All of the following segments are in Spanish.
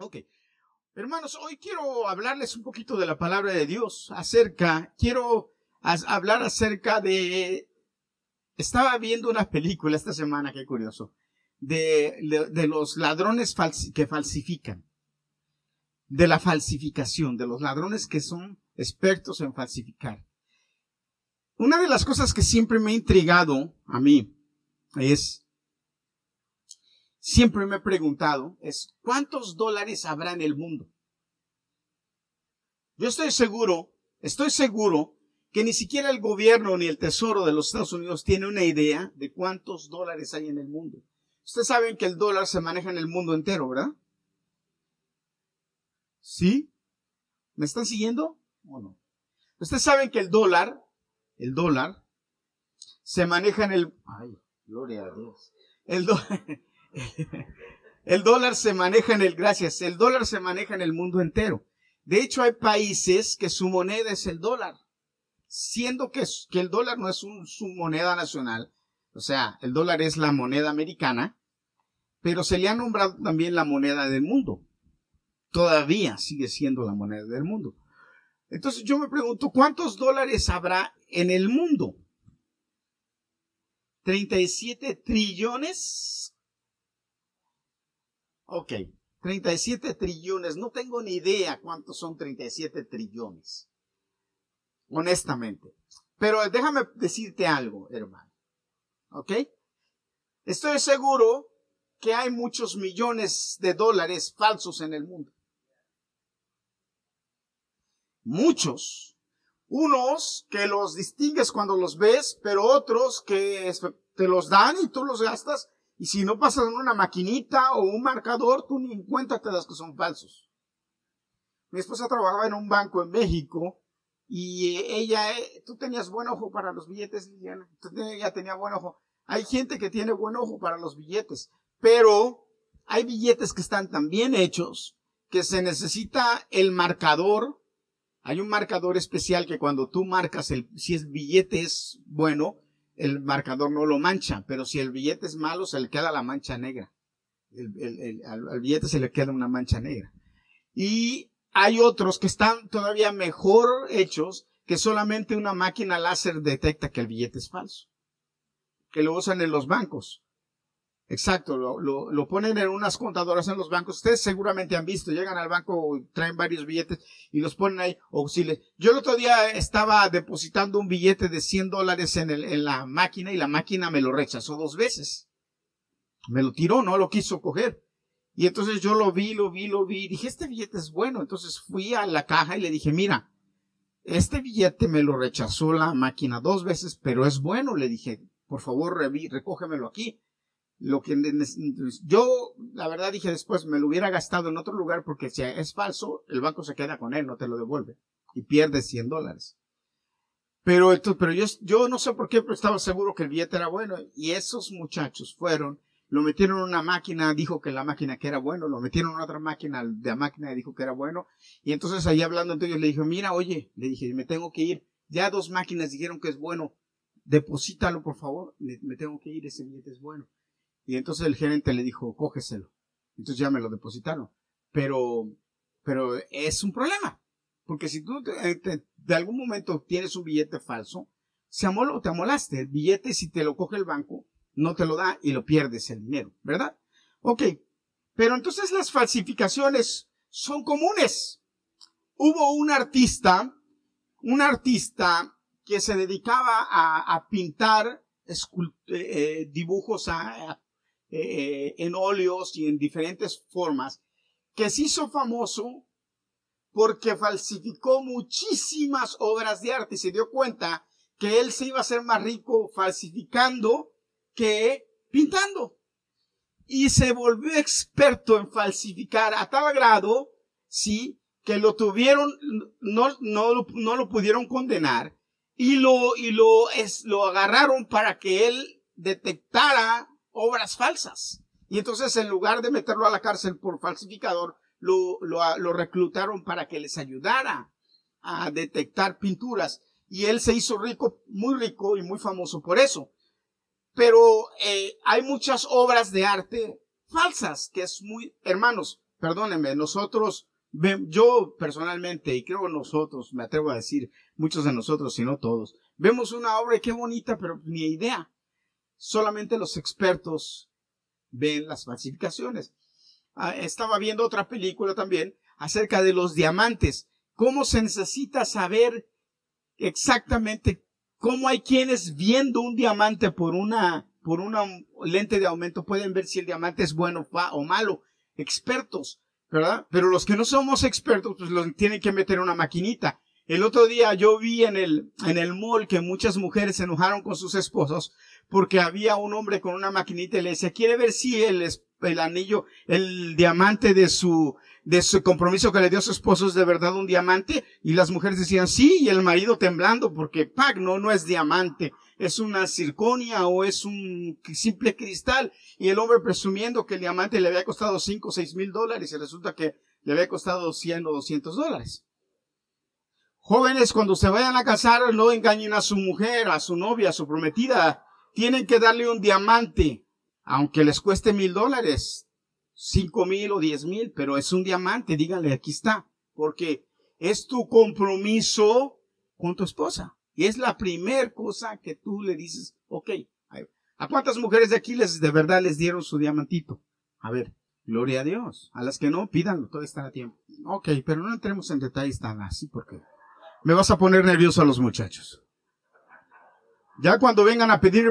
Ok. Hermanos, hoy quiero hablarles un poquito de la palabra de Dios acerca, quiero hablar acerca de, estaba viendo una película esta semana, qué curioso, de, de, los ladrones que falsifican, de la falsificación, de los ladrones que son expertos en falsificar. Una de las cosas que siempre me ha intrigado a mí es, siempre me he preguntado, es ¿cuántos dólares habrá en el mundo? Yo estoy seguro, estoy seguro que ni siquiera el gobierno ni el tesoro de los Estados Unidos tiene una idea de cuántos dólares hay en el mundo. Ustedes saben que el dólar se maneja en el mundo entero, ¿verdad? ¿Sí? ¿Me están siguiendo o no? Ustedes saben que el dólar, el dólar, se maneja en el... Ay, gloria a Dios. El, el dólar se maneja en el... Gracias. El dólar se maneja en el mundo entero. De hecho, hay países que su moneda es el dólar. Siendo que, que el dólar no es su moneda nacional. O sea, el dólar es la moneda americana pero se le ha nombrado también la moneda del mundo. Todavía sigue siendo la moneda del mundo. Entonces yo me pregunto, ¿cuántos dólares habrá en el mundo? ¿37 trillones? Ok, 37 trillones. No tengo ni idea cuántos son 37 trillones. Honestamente. Pero déjame decirte algo, hermano. ¿Ok? Estoy seguro que hay muchos millones de dólares falsos en el mundo. Muchos. Unos que los distingues cuando los ves, pero otros que te los dan y tú los gastas. Y si no pasas en una maquinita o un marcador, tú ni en cuenta que son falsos. Mi esposa trabajaba en un banco en México y ella, eh, tú tenías buen ojo para los billetes, Liliana. Ella tenía buen ojo. Hay gente que tiene buen ojo para los billetes, pero hay billetes que están tan bien hechos que se necesita el marcador. Hay un marcador especial que cuando tú marcas el, si el billete es bueno, el marcador no lo mancha, pero si el billete es malo, se le queda la mancha negra. al, billete se le queda una mancha negra. Y hay otros que están todavía mejor hechos que solamente una máquina láser detecta que el billete es falso. Que lo usan en los bancos. Exacto, lo, lo, ponen en unas contadoras en los bancos. Ustedes seguramente han visto, llegan al banco, traen varios billetes y los ponen ahí. Le, yo el otro día estaba depositando un billete de 100 dólares en, el, en la máquina y la máquina me lo rechazó dos veces. Me lo tiró, no lo quiso coger. Y entonces yo lo vi, lo vi, lo vi y dije, este billete es bueno. Entonces fui a la caja y le dije, mira, este billete me lo rechazó la máquina dos veces, pero es bueno. Le dije, por favor, recógemelo aquí lo que yo la verdad dije después me lo hubiera gastado en otro lugar porque si es falso el banco se queda con él no te lo devuelve y pierdes 100 dólares. Pero pero yo, yo no sé por qué pero estaba seguro que el billete era bueno y esos muchachos fueron lo metieron en una máquina dijo que la máquina que era bueno lo metieron en otra máquina de la máquina dijo que era bueno y entonces ahí hablando entre ellos le dije mira oye le dije me tengo que ir ya dos máquinas dijeron que es bueno deposítalo por favor me tengo que ir ese billete es bueno y entonces el gerente le dijo, cógeselo. Entonces ya me lo depositaron. Pero, pero es un problema. Porque si tú de algún momento tienes un billete falso, se amoló, te amolaste. El billete, si te lo coge el banco, no te lo da y lo pierdes el dinero, ¿verdad? Ok. Pero entonces las falsificaciones son comunes. Hubo un artista, un artista que se dedicaba a, pintar eh, dibujos a, eh, en óleos y en diferentes formas, que se hizo famoso porque falsificó muchísimas obras de arte y se dio cuenta que él se iba a ser más rico falsificando que pintando. Y se volvió experto en falsificar a tal grado, sí, que lo tuvieron, no, no, no lo pudieron condenar y lo, y lo, es, lo agarraron para que él detectara obras falsas. Y entonces en lugar de meterlo a la cárcel por falsificador, lo, lo, reclutaron para que les ayudara a detectar pinturas. Y él se hizo rico, muy rico y muy famoso por eso. Pero eh, hay muchas obras de arte falsas, que es muy, hermanos, perdónenme, nosotros, yo personalmente, y creo nosotros, me atrevo a decir, muchos de nosotros, si no todos, vemos una obra y qué bonita, pero ni idea. Solamente los expertos ven las falsificaciones. Ah, estaba viendo otra película también acerca de los diamantes. ¿Cómo se necesita saber exactamente cómo hay quienes viendo un diamante por una, por una lente de aumento pueden ver si el diamante es bueno o malo? Expertos, ¿verdad? Pero los que no somos expertos, pues los tienen que meter una maquinita. El otro día yo vi en el, en el mall que muchas mujeres se enojaron con sus esposos porque había un hombre con una maquinita y le decía, ¿quiere ver si el, el anillo, el diamante de su, de su compromiso que le dio a su esposo es de verdad un diamante? Y las mujeres decían sí, y el marido temblando porque, pac, no, no es diamante, es una circonia o es un simple cristal. Y el hombre presumiendo que el diamante le había costado cinco o seis mil dólares y resulta que le había costado 100 o 200 dólares. Jóvenes, cuando se vayan a casar, no engañen a su mujer, a su novia, a su prometida, tienen que darle un diamante, aunque les cueste mil dólares, cinco mil o diez mil, pero es un diamante, díganle, aquí está, porque es tu compromiso con tu esposa. Y es la primer cosa que tú le dices, ok, ¿a cuántas mujeres de aquí les de verdad les dieron su diamantito? A ver, gloria a Dios. A las que no, pídanlo, todo está a tiempo. Ok, pero no entremos en detalles tan así porque me vas a poner nervioso a los muchachos. Ya cuando vengan a pedir,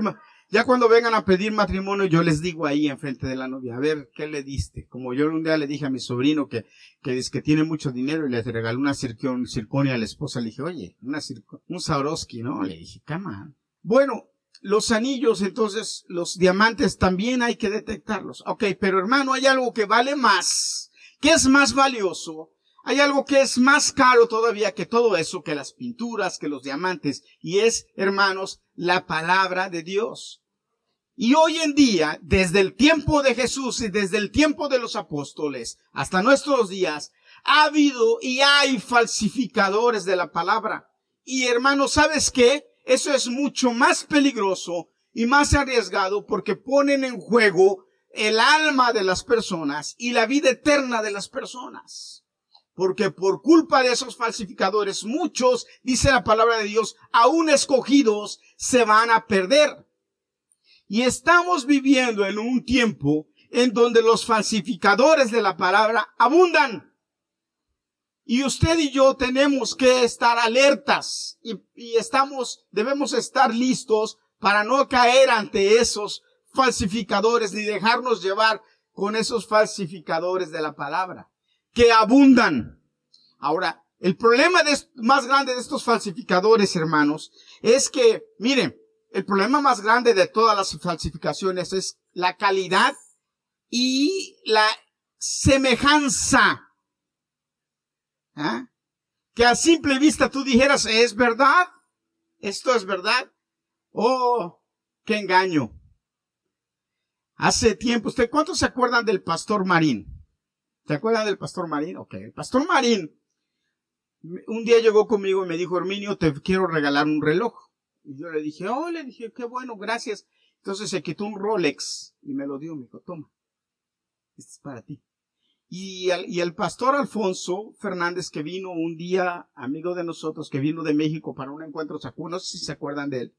ya cuando vengan a pedir matrimonio, yo les digo ahí enfrente de la novia, a ver, ¿qué le diste? Como yo un día le dije a mi sobrino que, que que tiene mucho dinero y le regaló una circonia a la esposa, le dije, oye, una un Saurowski, ¿no? Le dije, cama. Bueno, los anillos, entonces, los diamantes también hay que detectarlos. Ok, pero hermano, hay algo que vale más. ¿Qué es más valioso? Hay algo que es más caro todavía que todo eso, que las pinturas, que los diamantes, y es, hermanos, la palabra de Dios. Y hoy en día, desde el tiempo de Jesús y desde el tiempo de los apóstoles hasta nuestros días, ha habido y hay falsificadores de la palabra. Y hermanos, ¿sabes qué? Eso es mucho más peligroso y más arriesgado porque ponen en juego el alma de las personas y la vida eterna de las personas porque por culpa de esos falsificadores, muchos, dice la palabra de Dios, aún escogidos, se van a perder. Y estamos viviendo en un tiempo en donde los falsificadores de la palabra abundan. Y usted y yo tenemos que estar alertas y, y, estamos, debemos estar listos para no caer ante esos falsificadores ni dejarnos llevar con esos falsificadores de la palabra que abundan. Ahora, el problema más grande de estos falsificadores, hermanos, es que, miren, el problema más grande de todas las falsificaciones es la calidad y la semejanza. ¿Ah? Que a simple vista tú dijeras, ¿es verdad? ¿Esto es verdad? Oh, qué engaño. Hace tiempo, ¿usted cuántos se acuerdan del pastor Marín? ¿Te acuerdas del pastor Marín? Ok, el pastor Marín un día llegó conmigo y me dijo, Herminio, te quiero regalar un reloj. Y yo le dije, oh, le dije, qué bueno, gracias. Entonces se quitó un Rolex y me lo dio, me dijo, toma, este es para ti. Y el, y pastor Alfonso Fernández, que vino un día, amigo de nosotros, que vino de México para un encuentro, no sé si se acuerdan de él,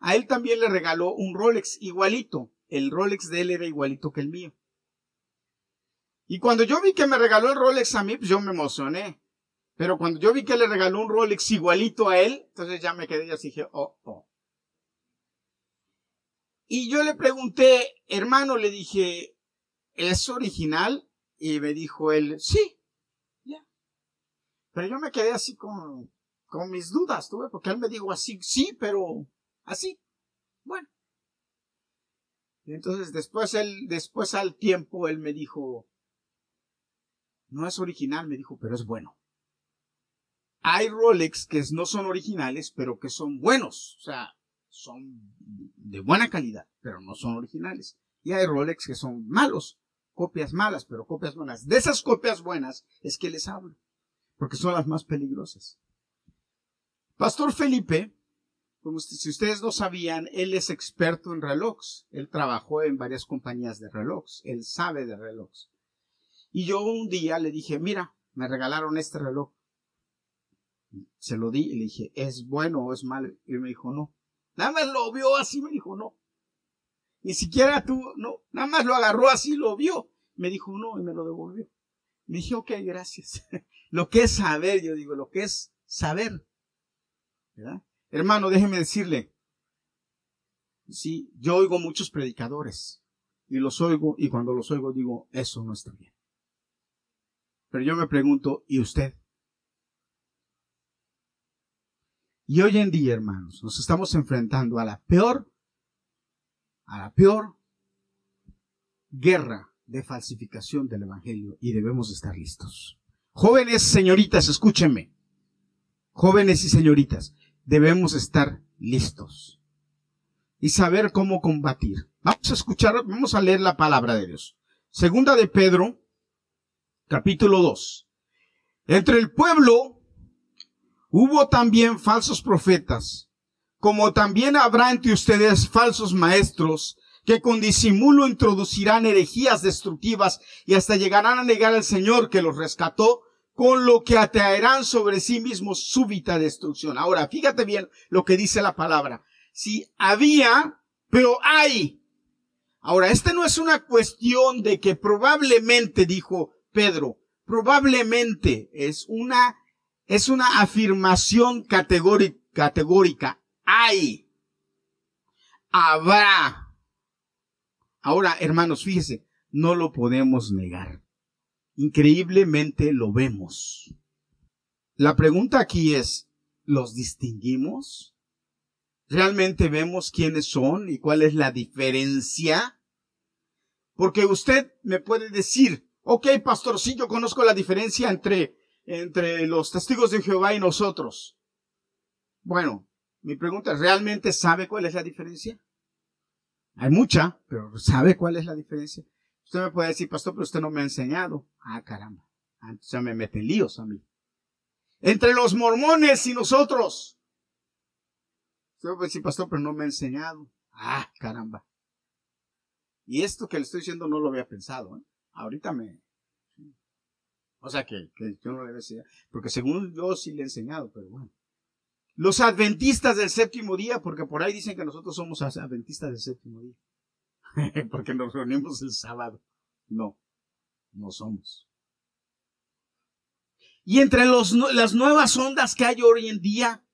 a él también le regaló un Rolex igualito. El Rolex de él era igualito que el mío. Y cuando yo vi que me regaló el Rolex a mí, pues yo me emocioné. Pero cuando yo vi que le regaló un Rolex igualito a él, entonces ya me quedé y así dije, oh, oh. Y yo le pregunté, hermano, le dije, ¿es original? Y me dijo él, sí, ya. Pero yo me quedé así con, con mis dudas, tuve, porque él me dijo así, sí, pero así. Bueno. Y entonces después él, después al tiempo él me dijo, no es original, me dijo, pero es bueno. Hay Rolex que no son originales, pero que son buenos. O sea, son de buena calidad, pero no son originales. Y hay Rolex que son malos, copias malas, pero copias buenas. De esas copias buenas es que les hablo, porque son las más peligrosas. Pastor Felipe, como si ustedes no sabían, él es experto en relojes. Él trabajó en varias compañías de relojes. Él sabe de relojes. Y yo un día le dije, mira, me regalaron este reloj. Se lo di y le dije, ¿es bueno o es malo? Y me dijo, no. Nada más lo vio así, me dijo, no. Ni siquiera tú, no, nada más lo agarró así, lo vio. Me dijo, no, y me lo devolvió. Me dije, ok, gracias. lo que es saber, yo digo, lo que es saber. ¿verdad? Hermano, déjeme decirle, sí, yo oigo muchos predicadores y los oigo y cuando los oigo digo, eso no está bien. Pero yo me pregunto, ¿y usted? Y hoy en día, hermanos, nos estamos enfrentando a la peor, a la peor guerra de falsificación del Evangelio y debemos estar listos. Jóvenes, señoritas, escúchenme. Jóvenes y señoritas, debemos estar listos y saber cómo combatir. Vamos a escuchar, vamos a leer la palabra de Dios. Segunda de Pedro, capítulo 2. Entre el pueblo hubo también falsos profetas, como también habrá entre ustedes falsos maestros que con disimulo introducirán herejías destructivas y hasta llegarán a negar al Señor que los rescató, con lo que atraerán sobre sí mismos súbita destrucción. Ahora, fíjate bien lo que dice la palabra. Si había, pero hay. Ahora, esta no es una cuestión de que probablemente, dijo Pedro, probablemente es una, es una afirmación categórica, categórica. Hay. Habrá Ahora, hermanos, fíjese, no lo podemos negar. Increíblemente lo vemos. La pregunta aquí es, ¿los distinguimos? ¿Realmente vemos quiénes son y cuál es la diferencia? Porque usted me puede decir, ok, pastor, sí, yo conozco la diferencia entre, entre los testigos de Jehová y nosotros. Bueno, mi pregunta es, ¿realmente sabe cuál es la diferencia? Hay mucha, pero ¿sabe cuál es la diferencia? Usted me puede decir, pastor, pero usted no me ha enseñado. Ah, caramba. Ah, entonces ya me mete líos a mí. Entre los mormones y nosotros. Usted me puede decir, pastor, pero no me ha enseñado. Ah, caramba. Y esto que le estoy diciendo no lo había pensado. ¿eh? Ahorita me... O sea que, yo no le decía. Porque según yo sí le he enseñado, pero bueno. Los adventistas del séptimo día, porque por ahí dicen que nosotros somos adventistas del séptimo día. porque nos reunimos el sábado. No, no somos. Y entre los, las nuevas ondas que hay hoy en día,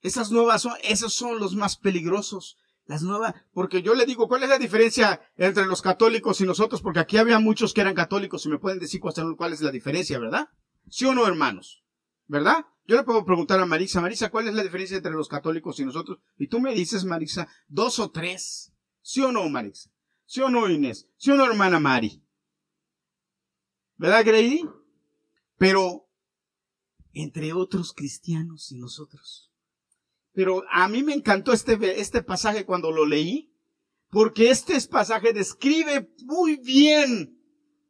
esas nuevas, esos son los más peligrosos. Las nuevas, porque yo le digo, ¿cuál es la diferencia entre los católicos y nosotros? Porque aquí había muchos que eran católicos y me pueden decir cuál es la diferencia, ¿verdad? ¿Sí o no, hermanos? ¿Verdad? Yo le puedo preguntar a Marisa, Marisa, ¿cuál es la diferencia entre los católicos y nosotros? Y tú me dices, Marisa, dos o tres. ¿Sí o no, Marisa? ¿Sí o no, Inés? ¿Sí o no, hermana Mari? ¿Verdad, Grady? Pero, entre otros cristianos y nosotros. Pero a mí me encantó este, este pasaje cuando lo leí, porque este pasaje describe muy bien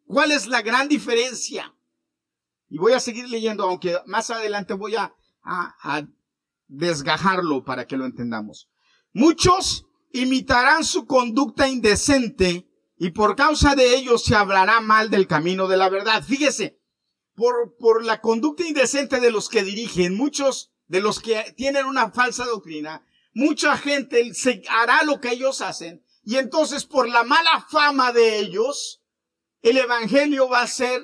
cuál es la gran diferencia. Y voy a seguir leyendo, aunque más adelante voy a, a, desgajarlo para que lo entendamos. Muchos imitarán su conducta indecente y por causa de ello se hablará mal del camino de la verdad. Fíjese, por, por la conducta indecente de los que dirigen, muchos de los que tienen una falsa doctrina, mucha gente se hará lo que ellos hacen y entonces por la mala fama de ellos, el evangelio va a ser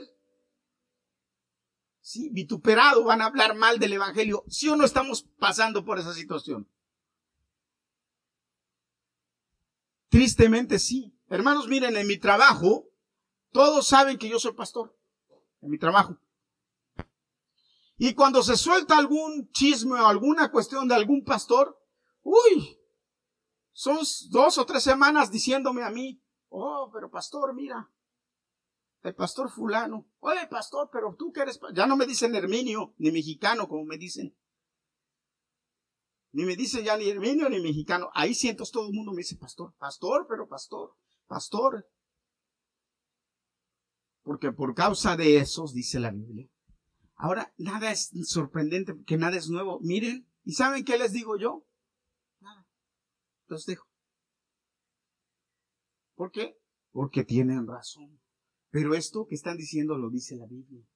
¿sí? vituperado, van a hablar mal del Evangelio. ¿Sí o no estamos pasando por esa situación? Tristemente sí. Hermanos, miren, en mi trabajo, todos saben que yo soy pastor. En mi trabajo. Y cuando se suelta algún chisme o alguna cuestión de algún pastor, uy, son dos o tres semanas diciéndome a mí, oh, pero pastor, mira, el pastor fulano. Oye, pastor, pero tú que eres... Ya no me dicen Herminio, ni mexicano, como me dicen. Ni me dicen ya ni Herminio ni mexicano. Ahí siento todo el mundo me dice pastor, pastor, pero pastor, pastor. Porque por causa de esos, dice la Biblia. Ahora, nada es sorprendente, que nada es nuevo. Miren, ¿y saben qué les digo yo? Nada. Los dejo. ¿Por qué? Porque tienen razón. Pero esto que están diciendo lo dice la Biblia.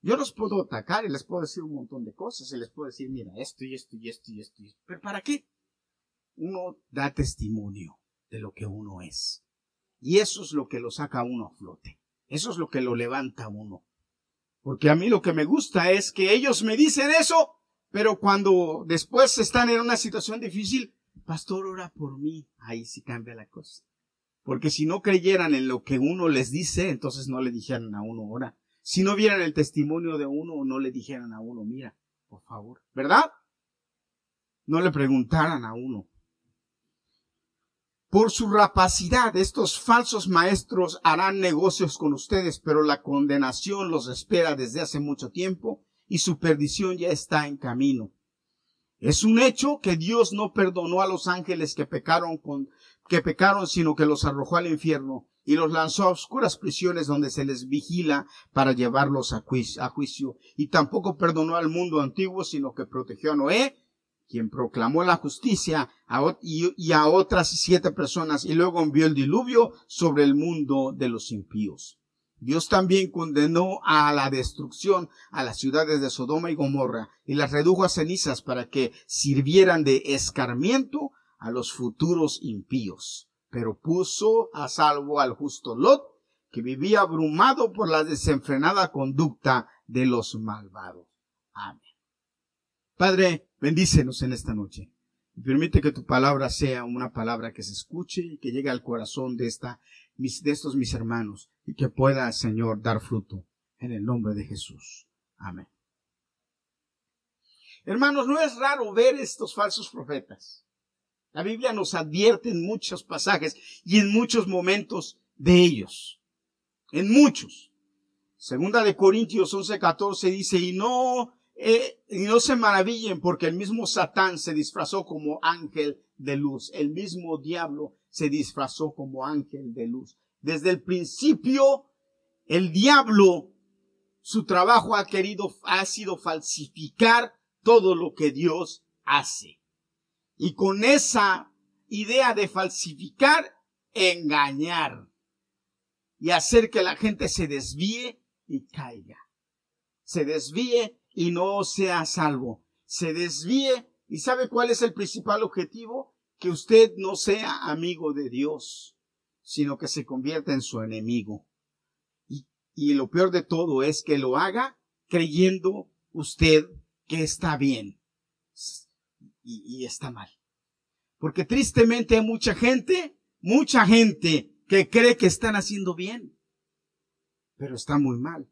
Yo los puedo atacar y les puedo decir un montón de cosas y les puedo decir, mira, esto y esto y esto y esto. Y esto. Pero ¿para qué? Uno da testimonio de lo que uno es. Y eso es lo que lo saca a uno a flote. Eso es lo que lo levanta a uno. Porque a mí lo que me gusta es que ellos me dicen eso, pero cuando después están en una situación difícil, pastor, ora por mí. Ahí sí cambia la cosa. Porque si no creyeran en lo que uno les dice, entonces no le dijeran a uno, ora. Si no vieran el testimonio de uno, no le dijeran a uno, mira, por favor. ¿Verdad? No le preguntaran a uno. Por su rapacidad, estos falsos maestros harán negocios con ustedes, pero la condenación los espera desde hace mucho tiempo y su perdición ya está en camino. Es un hecho que Dios no perdonó a los ángeles que pecaron con, pecaron, sino que los arrojó al infierno y los lanzó a oscuras prisiones donde se les vigila para llevarlos a juicio. Y tampoco perdonó al mundo antiguo, sino que protegió a Noé, quien proclamó la justicia y a otras siete personas y luego envió el diluvio sobre el mundo de los impíos. Dios también condenó a la destrucción a las ciudades de Sodoma y Gomorra y las redujo a cenizas para que sirvieran de escarmiento a los futuros impíos. Pero puso a salvo al justo Lot, que vivía abrumado por la desenfrenada conducta de los malvados. Amén. Padre, bendícenos en esta noche. Permite que tu palabra sea una palabra que se escuche y que llegue al corazón de esta de estos mis hermanos y que pueda, Señor, dar fruto en el nombre de Jesús. Amén. Hermanos, no es raro ver estos falsos profetas. La Biblia nos advierte en muchos pasajes y en muchos momentos de ellos. En muchos. Segunda de Corintios 11:14 dice, y no, eh, y no se maravillen porque el mismo Satán se disfrazó como ángel de luz. El mismo diablo se disfrazó como ángel de luz. Desde el principio, el diablo, su trabajo ha querido, ha sido falsificar todo lo que Dios hace. Y con esa idea de falsificar, engañar y hacer que la gente se desvíe y caiga. Se desvíe y no sea salvo. Se desvíe y ¿sabe cuál es el principal objetivo? que usted no sea amigo de Dios, sino que se convierta en su enemigo. Y, lo peor de todo es que lo haga creyendo usted que está bien y, y está mal. Porque tristemente hay mucha gente, mucha gente que cree que están haciendo bien, pero está muy mal.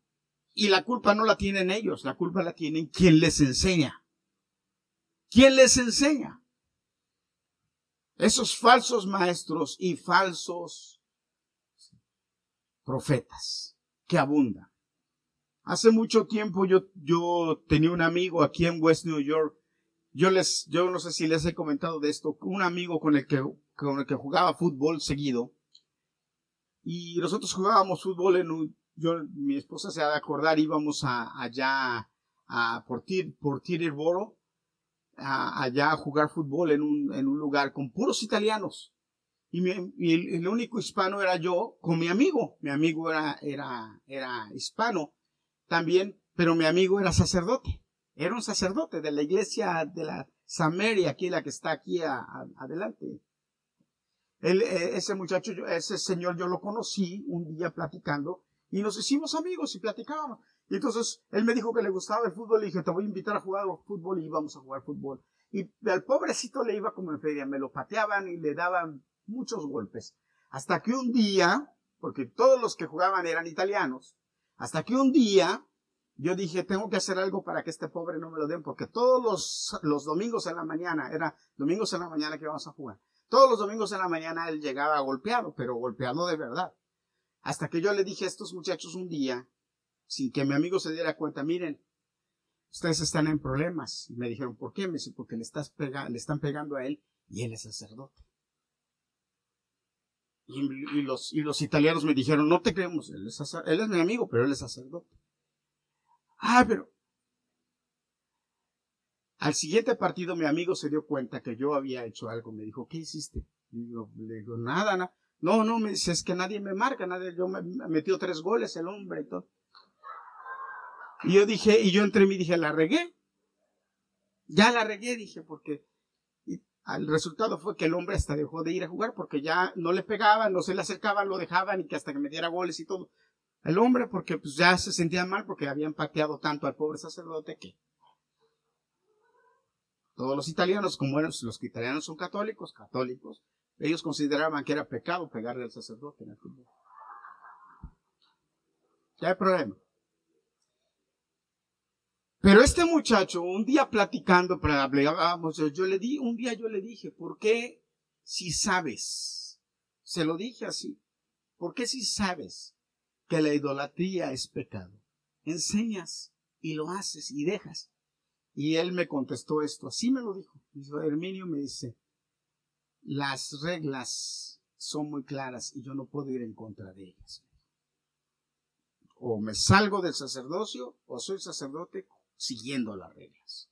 Y la culpa no la tienen ellos, la culpa la tienen quien les enseña. ¿Quién les enseña? esos falsos maestros y falsos profetas que abundan. Hace mucho tiempo yo, yo tenía un amigo aquí en West New York. Yo les, yo no sé si les he comentado de esto, un amigo con el que, con el que jugaba fútbol seguido. Y nosotros jugábamos fútbol en un, yo, mi esposa se ha de acordar, íbamos a, allá a, por, por Titerboro allá a jugar fútbol en un, en un lugar con puros italianos. Y, el, único hispano era yo con mi amigo. Mi amigo era, era, era hispano también, pero mi amigo era sacerdote. Era un sacerdote de la iglesia de la Samaria, aquí la que está aquí adelante. Él, e, ese muchacho, ese señor, yo lo conocí un día platicando y nos hicimos amigos y platicábamos. Y entonces él me dijo que le gustaba el fútbol y dije, te voy a invitar a jugar fútbol y íbamos a jugar fútbol. Y al pobrecito le iba como en feria, me lo pateaban y le daban muchos golpes. Hasta que un día, porque todos los que jugaban eran italianos, hasta que un día yo dije, tengo que hacer algo para que este pobre no me lo den, porque todos los, los domingos en la mañana, era domingos en la mañana que íbamos a jugar, todos los domingos en la mañana él llegaba golpeado, pero golpeado de verdad. Hasta que yo le dije a estos muchachos un día, sin que mi amigo se diera cuenta, miren, ustedes están en problemas. Y me dijeron, ¿por qué? Me dice, porque le, le están pegando a él y él es sacerdote. Y, los, y los italianos me dijeron, no te creemos, él es, él es mi amigo, pero él es sacerdote. Ah, pero... Al siguiente partido mi amigo se dio cuenta que yo había hecho algo. Me dijo, ¿qué hiciste? Y yo le digo, nada, nada. No, no, me dice, es que nadie me marca, nadie, yo me, me metió tres goles el hombre y todo. Y yo dije, y yo entre mí dije, la regué. Ya la regué, dije, porque el resultado fue que el hombre hasta dejó de ir a jugar porque ya no le pegaban, no se le acercaban, lo dejaban y que hasta que me diera goles y todo. El hombre porque pues ya se sentía mal porque habían pateado tanto al pobre sacerdote que todos los italianos, como los italianos son católicos, católicos, ellos consideraban que era pecado pegarle al sacerdote en el. Ya hay problema. Pero este muchacho, un día platicando, hablábamos, yo le di, un día yo le dije, ¿por qué si sabes? Se lo dije así. ¿Por qué si sabes que la idolatría es pecado? Enseñas y lo haces y dejas. Y él me contestó esto, así me lo dijo. Dijo, Herminio me dice, las reglas son muy claras y yo no puedo ir en contra de ellas. O me salgo del sacerdocio o soy sacerdote siguiendo las reglas.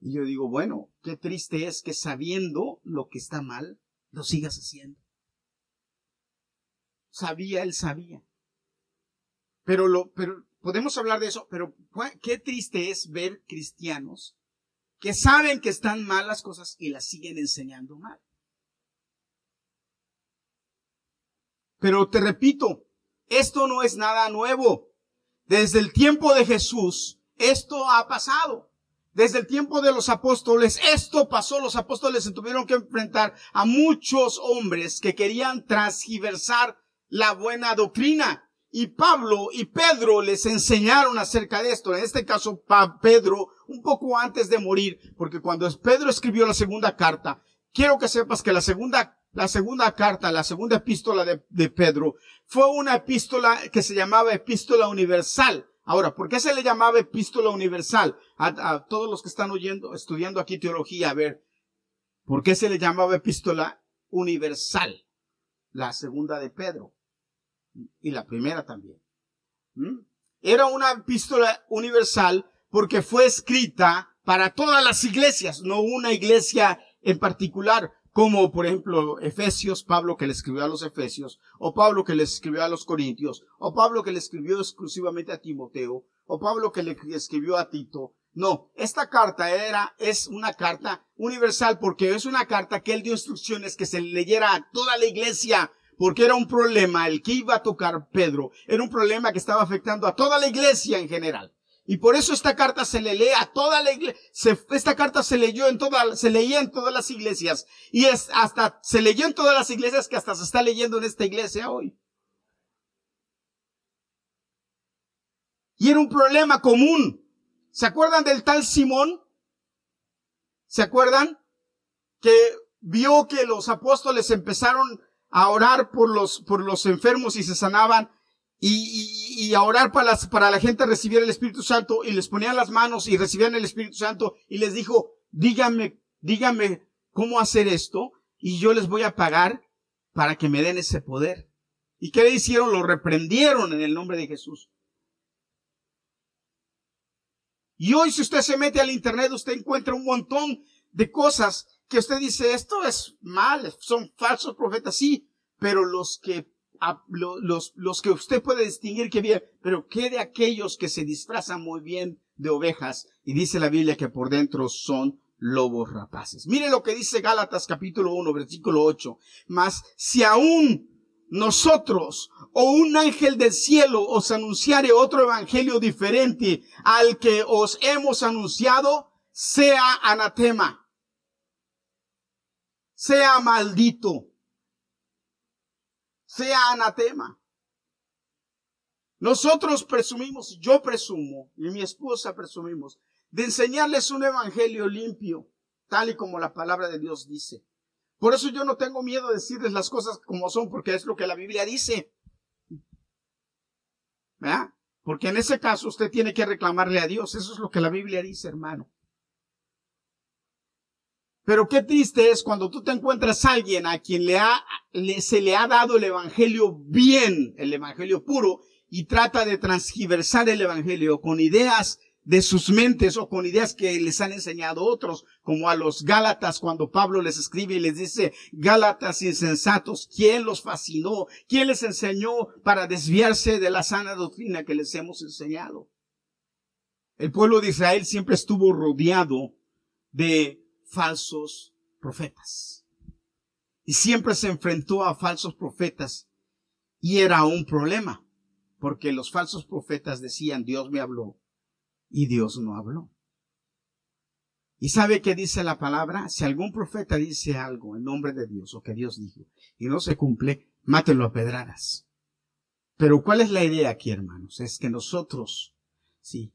Y yo digo, bueno, qué triste es que sabiendo lo que está mal, lo sigas haciendo. Sabía, él sabía. Pero lo, pero podemos hablar de eso, pero qué triste es ver cristianos que saben que están mal las cosas y las siguen enseñando mal. Pero te repito, esto no es nada nuevo. Desde el tiempo de Jesús, esto ha pasado. Desde el tiempo de los apóstoles, esto pasó. Los apóstoles se tuvieron que enfrentar a muchos hombres que querían transgiversar la buena doctrina. Y Pablo y Pedro les enseñaron acerca de esto. En este caso, Pedro, un poco antes de morir, porque cuando Pedro escribió la segunda carta, quiero que sepas que la segunda, la segunda carta, la segunda epístola de, Pedro, fue una epístola que se llamaba epístola universal. Ahora, ¿por qué se le llamaba epístola universal? A, todos los que están oyendo, estudiando aquí teología, a ver, ¿por qué se le llamaba epístola universal? La segunda de Pedro. Y la primera también. ¿Mm? Era una epístola universal porque fue escrita para todas las iglesias, no una iglesia en particular como por ejemplo Efesios, Pablo que le escribió a los Efesios, o Pablo que le escribió a los Corintios, o Pablo que le escribió exclusivamente a Timoteo, o Pablo que le escribió a Tito. No, esta carta era, es una carta universal porque es una carta que él dio instrucciones que se leyera a toda la iglesia, porque era un problema el que iba a tocar Pedro, era un problema que estaba afectando a toda la iglesia en general. Y por eso esta carta se le lee a toda la iglesia. esta carta se leyó en toda, se leía en todas las iglesias. Y es hasta, se leyó en todas las iglesias que hasta se está leyendo en esta iglesia hoy. Y era un problema común. ¿Se acuerdan del tal Simón? ¿Se acuerdan? Que vio que los apóstoles empezaron a orar por los, por los enfermos y se sanaban y, y, a orar para, las, para la gente recibir el Espíritu Santo y les ponían las manos y recibían el Espíritu Santo y les dijo, díganme, díganme cómo hacer esto y yo les voy a pagar para que me den ese poder. ¿Y qué le hicieron? Lo reprendieron en el nombre de Jesús. Y hoy si usted se mete al internet, usted encuentra un montón de cosas que usted dice, esto es mal, son falsos profetas, sí, pero los que los, los que usted puede distinguir que bien, pero ¿qué de aquellos que se disfrazan muy bien de ovejas? Y dice la Biblia que por dentro son lobos rapaces. Mire lo que dice Gálatas capítulo 1, versículo 8. Mas si aún nosotros o un ángel del cielo os anunciare otro evangelio diferente al que os hemos anunciado, sea anatema, sea maldito sea anatema. Nosotros presumimos, yo presumo, y mi esposa presumimos, de enseñarles un evangelio limpio, tal y como la palabra de Dios dice. Por eso yo no tengo miedo de decirles las cosas como son, porque es lo que la Biblia dice. ¿Verdad? Porque en ese caso usted tiene que reclamarle a Dios. Eso es lo que la Biblia dice, hermano. Pero qué triste es cuando tú te encuentras a alguien a quien le ha, se le ha dado el evangelio bien, el evangelio puro, y trata de transgiversar el evangelio con ideas de sus mentes o con ideas que les han enseñado otros, como a los Gálatas cuando Pablo les escribe y les dice, Gálatas insensatos, ¿quién los fascinó? ¿Quién les enseñó para desviarse de la sana doctrina que les hemos enseñado? El pueblo de Israel siempre estuvo rodeado de falsos profetas. Y siempre se enfrentó a falsos profetas. Y era un problema, porque los falsos profetas decían, Dios me habló, y Dios no habló. ¿Y sabe qué dice la palabra? Si algún profeta dice algo en nombre de Dios o que Dios dijo y no se cumple, mátenlo a pedradas. Pero ¿cuál es la idea aquí, hermanos? Es que nosotros, sí,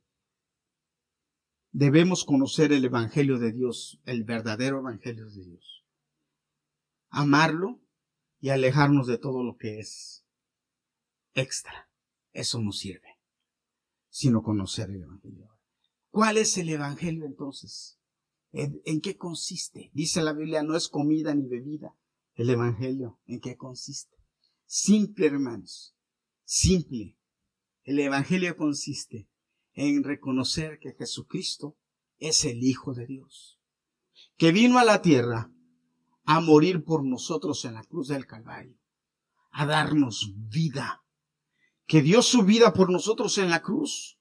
debemos conocer el Evangelio de Dios, el verdadero Evangelio de Dios. Amarlo y alejarnos de todo lo que es extra. Eso no sirve, sino conocer el Evangelio. ¿Cuál es el Evangelio entonces? ¿En, ¿En, qué consiste? Dice la Biblia, no es comida ni bebida. El Evangelio, ¿en qué consiste? Simple, hermanos. Simple. El Evangelio consiste en reconocer que Jesucristo es el Hijo de Dios, que vino a la tierra a morir por nosotros en la cruz del Calvario, a darnos vida, que dio su vida por nosotros en la cruz,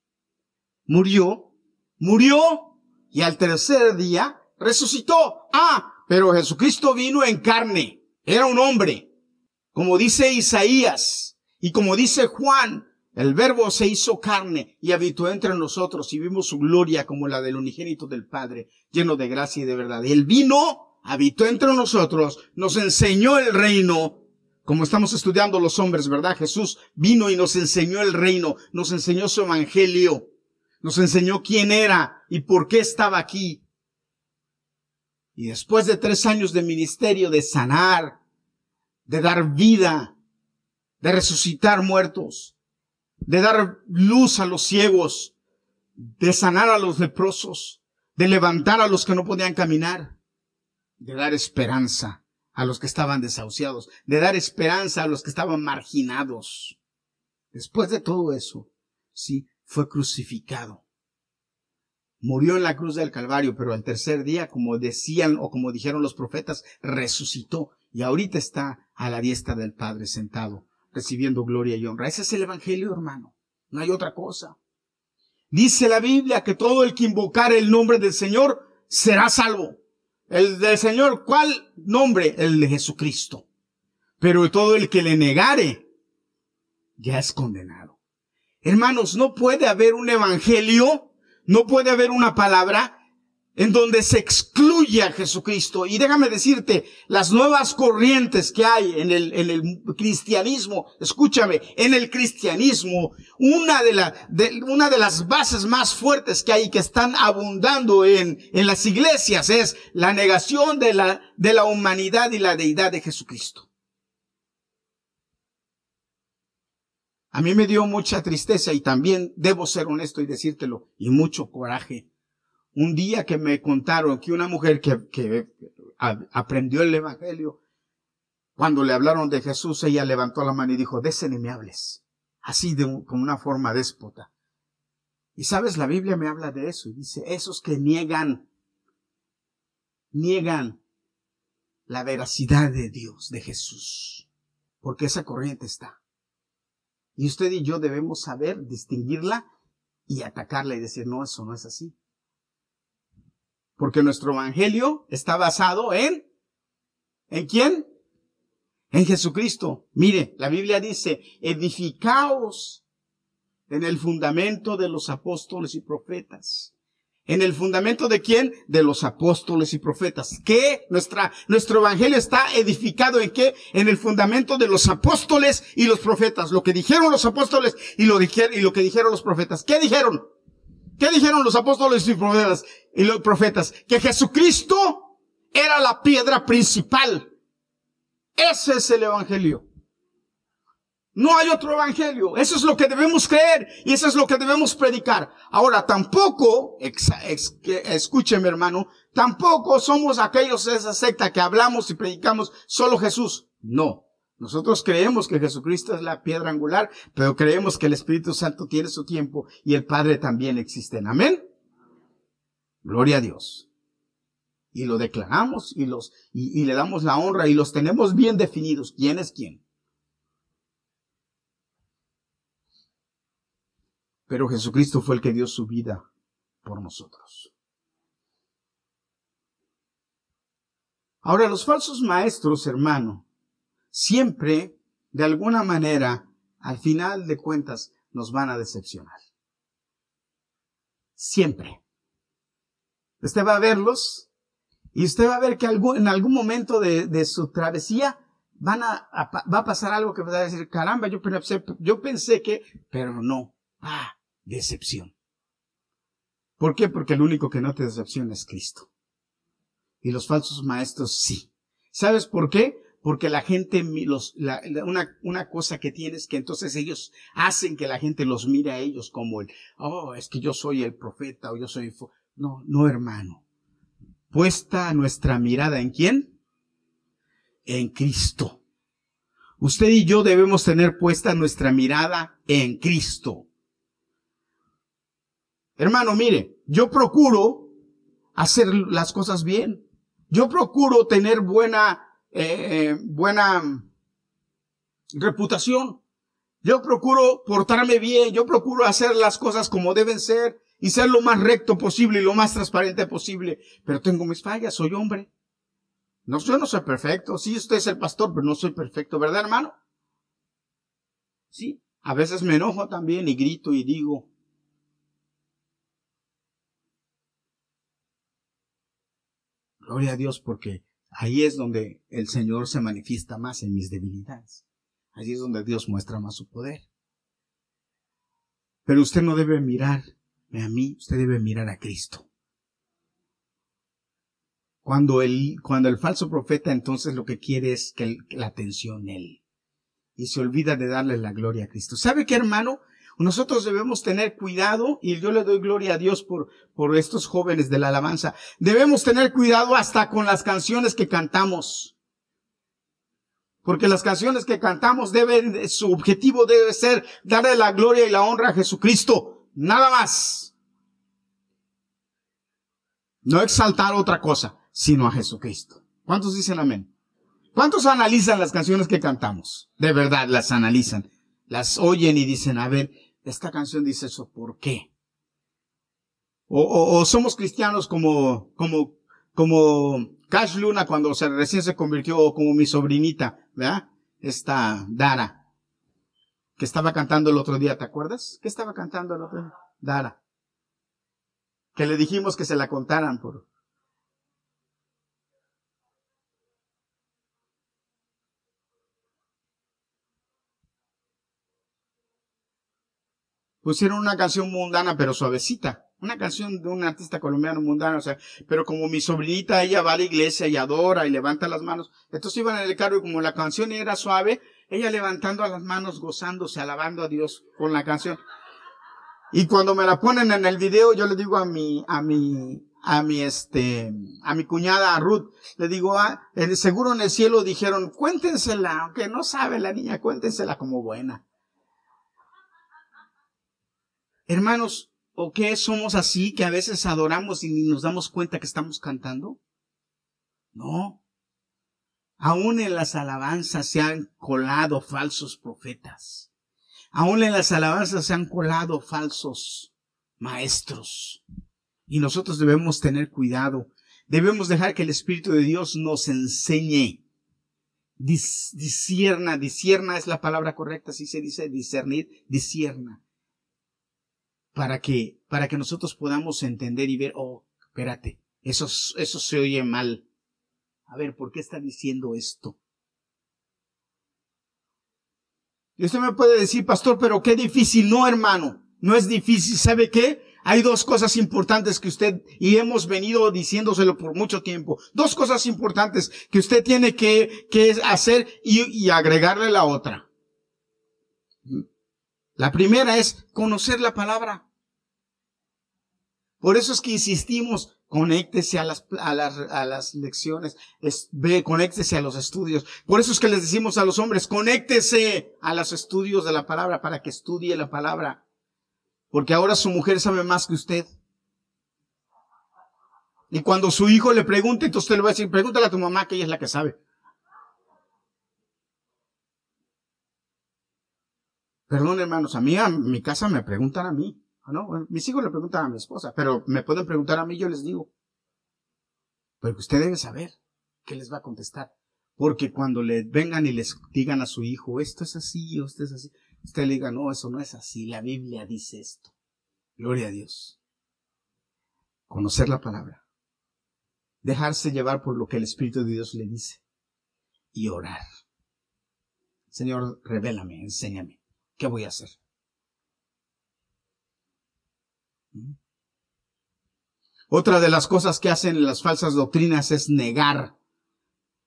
murió, murió y al tercer día resucitó. Ah, pero Jesucristo vino en carne, era un hombre, como dice Isaías y como dice Juan, el verbo se hizo carne y habitó entre nosotros y vimos su gloria como la del unigénito del Padre, lleno de gracia y de verdad. Y él vino, habitó entre nosotros, nos enseñó el reino, como estamos estudiando los hombres, ¿verdad? Jesús vino y nos enseñó el reino, nos enseñó su evangelio, nos enseñó quién era y por qué estaba aquí. Y después de tres años de ministerio, de sanar, de dar vida, de resucitar muertos, de dar luz a los ciegos, de sanar a los leprosos, de levantar a los que no podían caminar, de dar esperanza a los que estaban desahuciados, de dar esperanza a los que estaban marginados. Después de todo eso, sí, fue crucificado. Murió en la cruz del Calvario, pero al tercer día, como decían o como dijeron los profetas, resucitó y ahorita está a la diestra del Padre sentado recibiendo gloria y honra. Ese es el Evangelio, hermano. No hay otra cosa. Dice la Biblia que todo el que invocar el nombre del Señor será salvo. El del Señor, ¿cuál nombre? El de Jesucristo. Pero todo el que le negare, ya es condenado. Hermanos, no puede haber un evangelio, no puede haber una palabra en donde se excluye a Jesucristo. Y déjame decirte, las nuevas corrientes que hay en el, en el cristianismo, escúchame, en el cristianismo, una de, la, de, una de las bases más fuertes que hay que están abundando en, en las iglesias es la negación de la, de la humanidad y la deidad de Jesucristo. A mí me dio mucha tristeza y también debo ser honesto y decírtelo, y mucho coraje un día que me contaron que una mujer que, que aprendió el Evangelio, cuando le hablaron de Jesús, ella levantó la mano y dijo, de ni me hables. Así de con una forma déspota. Y sabes, la Biblia me habla de eso y dice, esos que niegan, niegan la veracidad de Dios, de Jesús, porque esa corriente está. Y usted y yo debemos saber distinguirla y atacarla y decir, no, eso no es así. Porque nuestro evangelio está basado en, ¿en quién? En Jesucristo. Mire, la Biblia dice, edificaos en el fundamento de los apóstoles y profetas. ¿En el fundamento de quién? De los apóstoles y profetas. ¿Qué? Nuestra, nuestro evangelio está edificado en qué? En el fundamento de los apóstoles y los profetas. Lo que dijeron los apóstoles y lo, dijeron, y lo que dijeron los profetas. ¿Qué dijeron? ¿Qué dijeron los apóstoles y los profetas? Que Jesucristo era la piedra principal. Ese es el evangelio. No hay otro evangelio. Eso es lo que debemos creer y eso es lo que debemos predicar. Ahora, tampoco, escúcheme hermano, tampoco somos aquellos de esa secta que hablamos y predicamos solo Jesús. No. Nosotros creemos que Jesucristo es la piedra angular, pero creemos que el Espíritu Santo tiene su tiempo y el Padre también existe. Amén. Gloria a Dios. Y lo declaramos y los, y, y le damos la honra y los tenemos bien definidos. ¿Quién es quién? Pero Jesucristo fue el que dio su vida por nosotros. Ahora, los falsos maestros, hermano, siempre, de alguna manera, al final de cuentas, nos van a decepcionar. Siempre. Usted va a verlos y usted va a ver que en algún momento de, su travesía van a, va a pasar algo que va a decir, caramba, yo pensé, yo pensé que, pero no. Ah, decepción. ¿Por qué? Porque el único que no te decepciona es Cristo. Y los falsos maestros sí. ¿Sabes por qué? Porque la gente, los, una, una cosa que tienes que entonces ellos hacen que la gente los mire a ellos como el, oh, es que yo soy el profeta o yo soy... No, no hermano. Puesta nuestra mirada en quién? En Cristo. Usted y yo debemos tener puesta nuestra mirada en Cristo. Hermano, mire, yo procuro hacer las cosas bien. Yo procuro tener buena, eh, buena reputación. Yo procuro portarme bien. Yo procuro hacer las cosas como deben ser y ser lo más recto posible y lo más transparente posible. Pero tengo mis fallas, soy hombre. No, yo no soy perfecto. Sí, usted es el pastor, pero no soy perfecto, ¿verdad, hermano? Sí. A veces me enojo también y grito y digo, Gloria a Dios porque ahí es donde el Señor se manifiesta más en mis debilidades. Allí es donde Dios muestra más su poder. Pero usted no debe mirar a mí, usted debe mirar a Cristo. Cuando el, cuando el falso profeta entonces lo que quiere es que la atención él. Y se olvida de darle la gloria a Cristo. ¿Sabe qué, hermano? Nosotros debemos tener cuidado, y yo le doy gloria a Dios por, por estos jóvenes de la alabanza. Debemos tener cuidado hasta con las canciones que cantamos. Porque las canciones que cantamos deben, su objetivo debe ser darle la gloria y la honra a Jesucristo. Nada más. No exaltar otra cosa, sino a Jesucristo. ¿Cuántos dicen amén? ¿Cuántos analizan las canciones que cantamos? De verdad, las analizan. Las oyen y dicen, a ver, esta canción dice eso, ¿por qué? O, somos cristianos como, como, como Cash Luna cuando se, recién se convirtió, o como mi sobrinita, ¿verdad? Esta Dara, que estaba cantando el otro día, ¿te acuerdas? ¿Qué estaba cantando el otro día? Dara. Que le dijimos que se la contaran por, pusieron una canción mundana pero suavecita. Una canción de un artista colombiano mundano, o sea, pero como mi sobrinita, ella va a la iglesia y adora y levanta las manos. Entonces iban en el carro y como la canción era suave, ella levantando las manos, gozándose, alabando a Dios con la canción. Y cuando me la ponen en el video, yo le digo a mi, a mi, a mi este, a mi cuñada Ruth, le digo, ah, seguro en el cielo dijeron, cuéntensela, aunque no sabe la niña, cuéntensela como buena. Hermanos, ¿o qué somos así que a veces adoramos y ni nos damos cuenta que estamos cantando? No. Aún en las alabanzas se han colado falsos profetas. Aún en las alabanzas se han colado falsos maestros. Y nosotros debemos tener cuidado. Debemos dejar que el Espíritu de Dios nos enseñe. discierna, discierna es la palabra correcta, si se dice discernir, discierna para que, para que nosotros podamos entender y ver, oh, espérate, eso, eso se oye mal. A ver, ¿por qué está diciendo esto? Usted me puede decir, pastor, pero qué difícil. No, hermano, no es difícil. ¿Sabe qué? Hay dos cosas importantes que usted, y hemos venido diciéndoselo por mucho tiempo, dos cosas importantes que usted tiene que, que hacer y, y agregarle la otra. La primera es conocer la palabra. Por eso es que insistimos, conéctese a las, a las, a las lecciones, es, ve, conéctese a los estudios. Por eso es que les decimos a los hombres, conéctese a los estudios de la palabra para que estudie la palabra. Porque ahora su mujer sabe más que usted. Y cuando su hijo le pregunte, entonces usted le va a decir, pregúntale a tu mamá que ella es la que sabe. Perdón, hermanos, a mí, a mi casa me preguntan a mí. Ah, ¿no? Mis hijos le preguntan a mi esposa, pero me pueden preguntar a mí, yo les digo. Pero usted debe saber qué les va a contestar. Porque cuando le vengan y les digan a su hijo, esto es así, esto es así, usted le diga, no, eso no es así, la Biblia dice esto. Gloria a Dios. Conocer la palabra. Dejarse llevar por lo que el Espíritu de Dios le dice. Y orar. Señor, revélame, enséñame. ¿Qué voy a hacer? ¿Mm? Otra de las cosas que hacen las falsas doctrinas es negar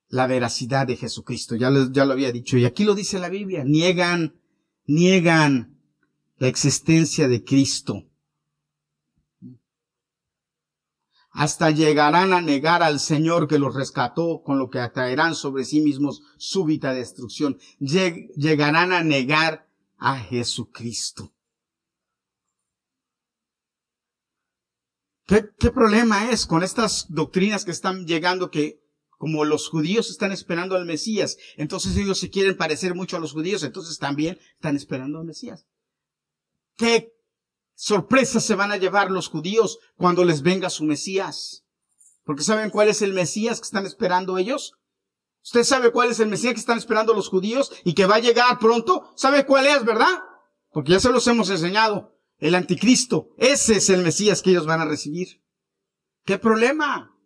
la veracidad de Jesucristo. Ya, ya lo había dicho. Y aquí lo dice la Biblia. Niegan, niegan la existencia de Cristo. Hasta llegarán a negar al Señor que los rescató, con lo que atraerán sobre sí mismos súbita destrucción. llegarán a negar a Jesucristo. ¿Qué, ¿Qué, problema es con estas doctrinas que están llegando que como los judíos están esperando al Mesías, entonces ellos se quieren parecer mucho a los judíos, entonces también están esperando al Mesías. ¿Qué sorpresas se van a llevar los judíos cuando les venga su Mesías? Porque ¿saben cuál es el Mesías que están esperando ellos? Usted sabe cuál es el Mesías que están esperando los judíos y que va a llegar pronto. ¿Sabe cuál es, verdad? Porque ya se los hemos enseñado. El anticristo. Ese es el Mesías que ellos van a recibir. ¿Qué problema?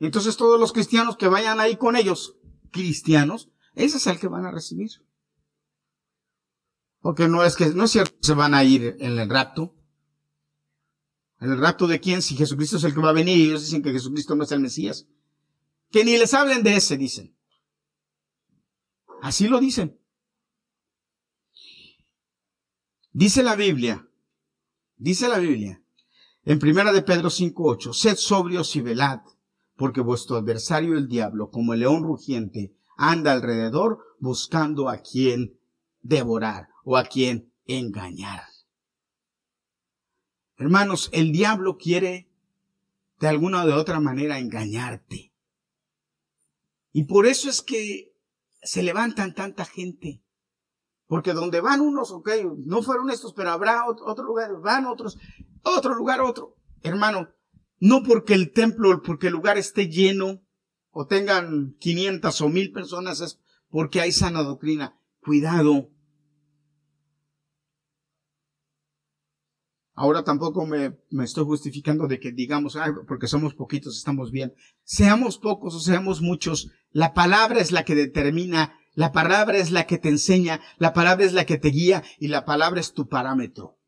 Entonces todos los cristianos que vayan ahí con ellos, cristianos, ese es el que van a recibir. Porque no es que, no es cierto que se van a ir en el rapto. ¿En el rapto de quién? Si Jesucristo es el que va a venir y ellos dicen que Jesucristo no es el Mesías. Que ni les hablen de ese, dicen. Así lo dicen. Dice la Biblia, dice la Biblia, en primera de Pedro 5.8, sed sobrios y velad, porque vuestro adversario el diablo, como el león rugiente, anda alrededor buscando a quien devorar o a quien engañar. Hermanos, el diablo quiere de alguna o de otra manera engañarte. Y por eso es que se levantan tanta gente. Porque donde van unos, ok, no fueron estos, pero habrá otro lugar, van otros, otro lugar, otro. Hermano, no porque el templo, porque el lugar esté lleno, o tengan 500 o 1000 personas, es porque hay sana doctrina. Cuidado, Ahora tampoco me, estoy justificando de que digamos, porque somos poquitos, estamos bien. Seamos pocos o seamos muchos, la palabra es la que determina, la palabra es la que te enseña, la palabra es la que te guía y la palabra es tu parámetro.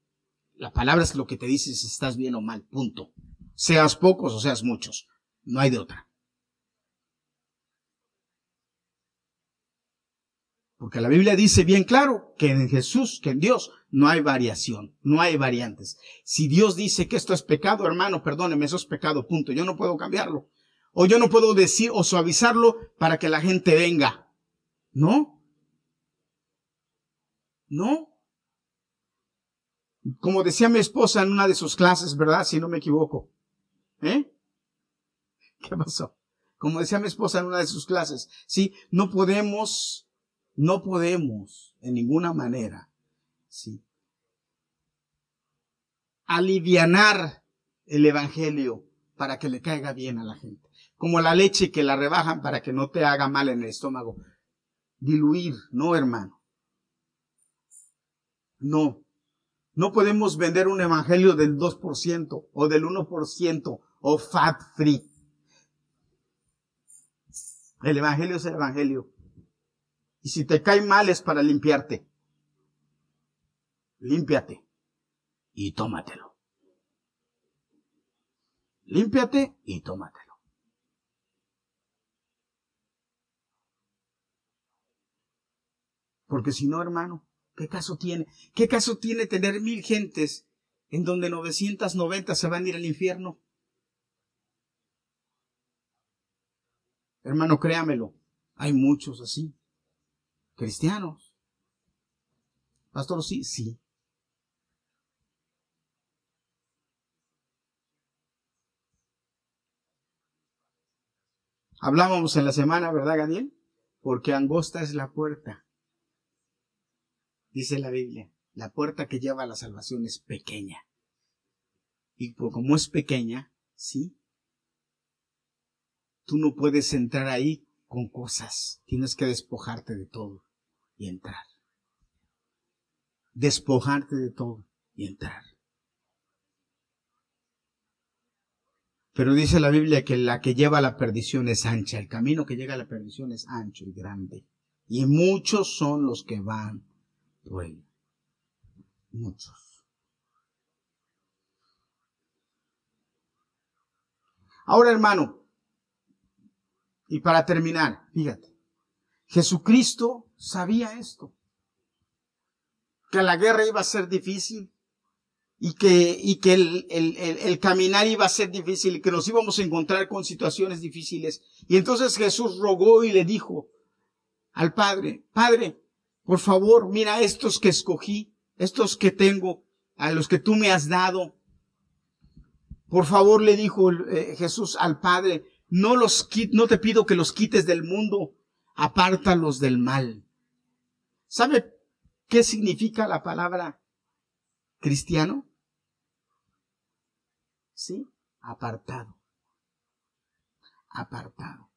La palabra es lo que te dice si estás bien o mal, punto. Seas pocos o seas muchos, no hay de otra. Porque la Biblia dice bien claro que en Jesús, que en Dios, no hay variación, no hay variantes. Si Dios dice que esto es pecado, hermano, perdóneme, eso es pecado, punto. Yo no puedo cambiarlo. O yo no puedo decir o suavizarlo para que la gente venga. ¿No? ¿No? Como decía mi esposa en una de sus clases, ¿verdad? Si no me equivoco. ¿Eh? ¿Qué pasó? Como decía mi esposa en una de sus clases, sí, no podemos no podemos en ninguna manera, ¿sí? alivianar el evangelio para que le caiga bien a la gente. Como la leche que la rebajan para que no te haga mal en el estómago. Diluir, no hermano. No. No podemos vender un evangelio del 2% o del 1% o fat free. El evangelio es el evangelio. Y si te cae mal es para limpiarte. Límpiate y tómatelo. Límpiate y tómatelo. Porque si no, hermano, ¿qué caso tiene? ¿Qué caso tiene tener mil gentes en donde 990 se van a ir al infierno? Hermano, créamelo, hay muchos así cristianos. Pastor, sí, sí. Hablábamos en la semana, ¿verdad, Daniel? Porque angosta es la puerta. Dice la Biblia, la puerta que lleva a la salvación es pequeña. Y como es pequeña, ¿sí? Tú no puedes entrar ahí con cosas. Tienes que despojarte de todo y entrar. Despojarte de todo y entrar. Pero dice la Biblia que la que lleva a la perdición es ancha, el camino que llega a la perdición es ancho y grande. Y muchos son los que van él. Muchos. Ahora, hermano, y para terminar, fíjate, Jesucristo sabía esto, que la guerra iba a ser difícil, y que, y que el, el, el, caminar iba a ser difícil que nos íbamos a encontrar con situaciones difíciles. Y entonces Jesús rogó y le dijo al Padre, Padre, por favor, mira estos que escogí, estos que tengo, a los que tú me has dado. Por favor, le dijo eh, Jesús al Padre, no los no te pido que los quites del mundo, apártalos del mal. ¿Sabe qué significa la palabra cristiano? ¿sí? Apartado. Apartado.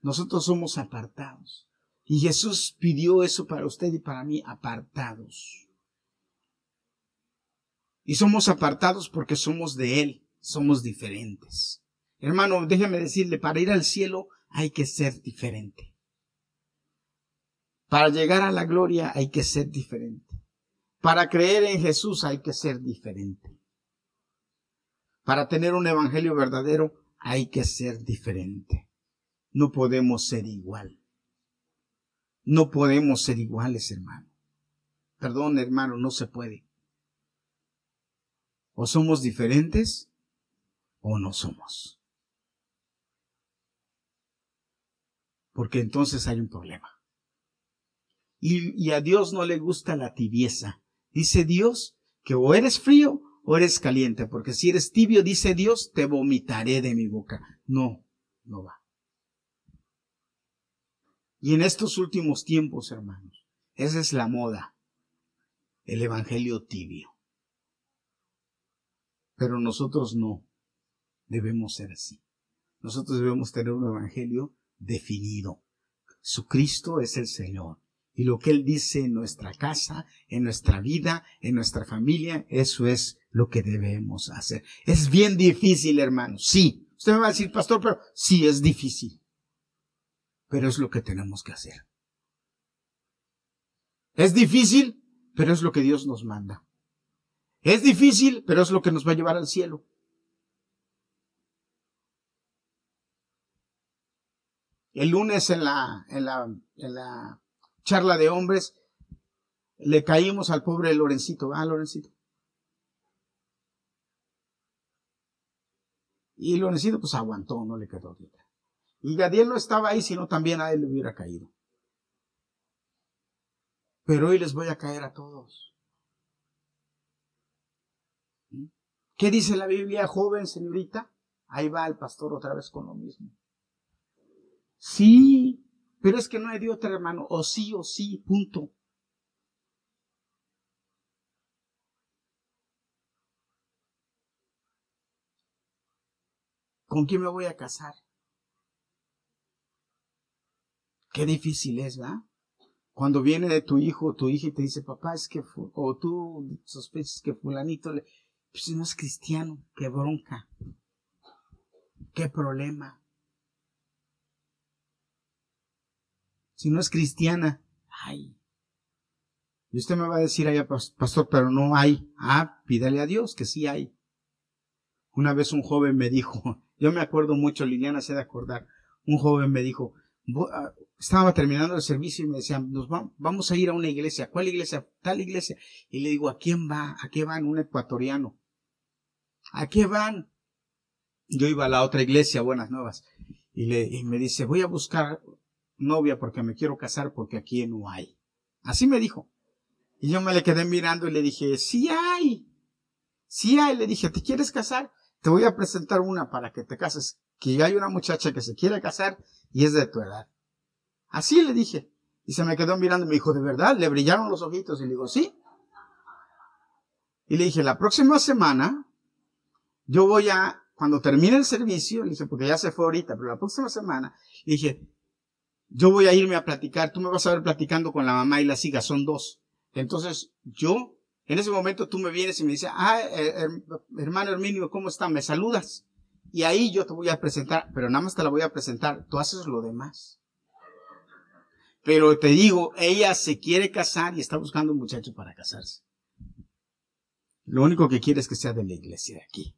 Nosotros somos apartados. Y Jesús pidió eso para usted y para mí, apartados. Y somos apartados porque somos de Él, somos diferentes. Hermano, déjeme decirle, para ir al cielo hay que ser diferente. Para llegar a la gloria hay que ser diferente. Para creer en Jesús hay que ser diferente. Para tener un evangelio verdadero hay que ser diferente. No podemos ser igual. No podemos ser iguales, hermano. Perdón, hermano, no se puede. O somos diferentes o no somos. Porque entonces hay un problema. Y, y, a Dios no le gusta la tibieza. Dice Dios que o eres frío o eres caliente, porque si eres tibio, dice Dios, te vomitaré de mi boca. No, no va. Y en estos últimos tiempos, hermanos, esa es la moda, el Evangelio tibio. Pero nosotros no debemos ser así. Nosotros debemos tener un Evangelio definido. Su Cristo es el Señor. Y lo que Él dice en nuestra casa, en nuestra vida, en nuestra familia, eso es lo que debemos hacer. Es bien difícil, hermano. Sí. Usted me va a decir, pastor, pero sí es difícil. Pero es lo que tenemos que hacer. Es difícil, pero es lo que Dios nos manda. Es difícil, pero es lo que nos va a llevar al cielo. El lunes en la, en la, en la charla de hombres, le caímos al pobre Lorencito, ah, Lorencito. Y Lorencito pues aguantó, no le quedó vida. Y Gadiel no estaba ahí, sino también a él le hubiera caído. Pero hoy les voy a caer a todos. ¿Qué dice la Biblia, joven señorita? Ahí va el pastor otra vez con lo mismo. Sí, pero es que no hay de otra, hermano. O sí, o sí, punto. ¿Con quién me voy a casar? Qué difícil es, ¿verdad? Cuando viene de tu hijo o tu hija y te dice, papá, es que, o tú sospechas que fulanito, le, pues no es cristiano, qué bronca, qué problema. si no es cristiana, ay. Y usted me va a decir allá, pastor, pero no hay. Ah, pídale a Dios que sí hay. Una vez un joven me dijo, yo me acuerdo mucho, Liliana se de acordar, un joven me dijo, estaba terminando el servicio y me decían, nos vamos a ir a una iglesia. ¿Cuál iglesia? Tal iglesia. Y le digo, ¿a quién va? ¿A qué van? Un ecuatoriano. ¿A qué van? Yo iba a la otra iglesia, Buenas Nuevas. Y, le, y me dice, voy a buscar novia porque me quiero casar porque aquí no hay. Así me dijo. Y yo me le quedé mirando y le dije, sí hay. Sí hay. Le dije, ¿te quieres casar? Te voy a presentar una para que te cases. Que hay una muchacha que se quiere casar y es de tu edad. Así le dije. Y se me quedó mirando y me dijo, ¿de verdad? Le brillaron los ojitos y le digo, sí. Y le dije, la próxima semana yo voy a, cuando termine el servicio, le dije, porque ya se fue ahorita, pero la próxima semana, le dije, yo voy a irme a platicar, tú me vas a ver platicando con la mamá y las hijas, son dos. Entonces, yo, en ese momento tú me vienes y me dices, ah, hermano Herminio, ¿cómo está? ¿Me saludas? Y ahí yo te voy a presentar, pero nada más te la voy a presentar, tú haces lo demás. Pero te digo, ella se quiere casar y está buscando un muchacho para casarse. Lo único que quiere es que sea de la iglesia de aquí.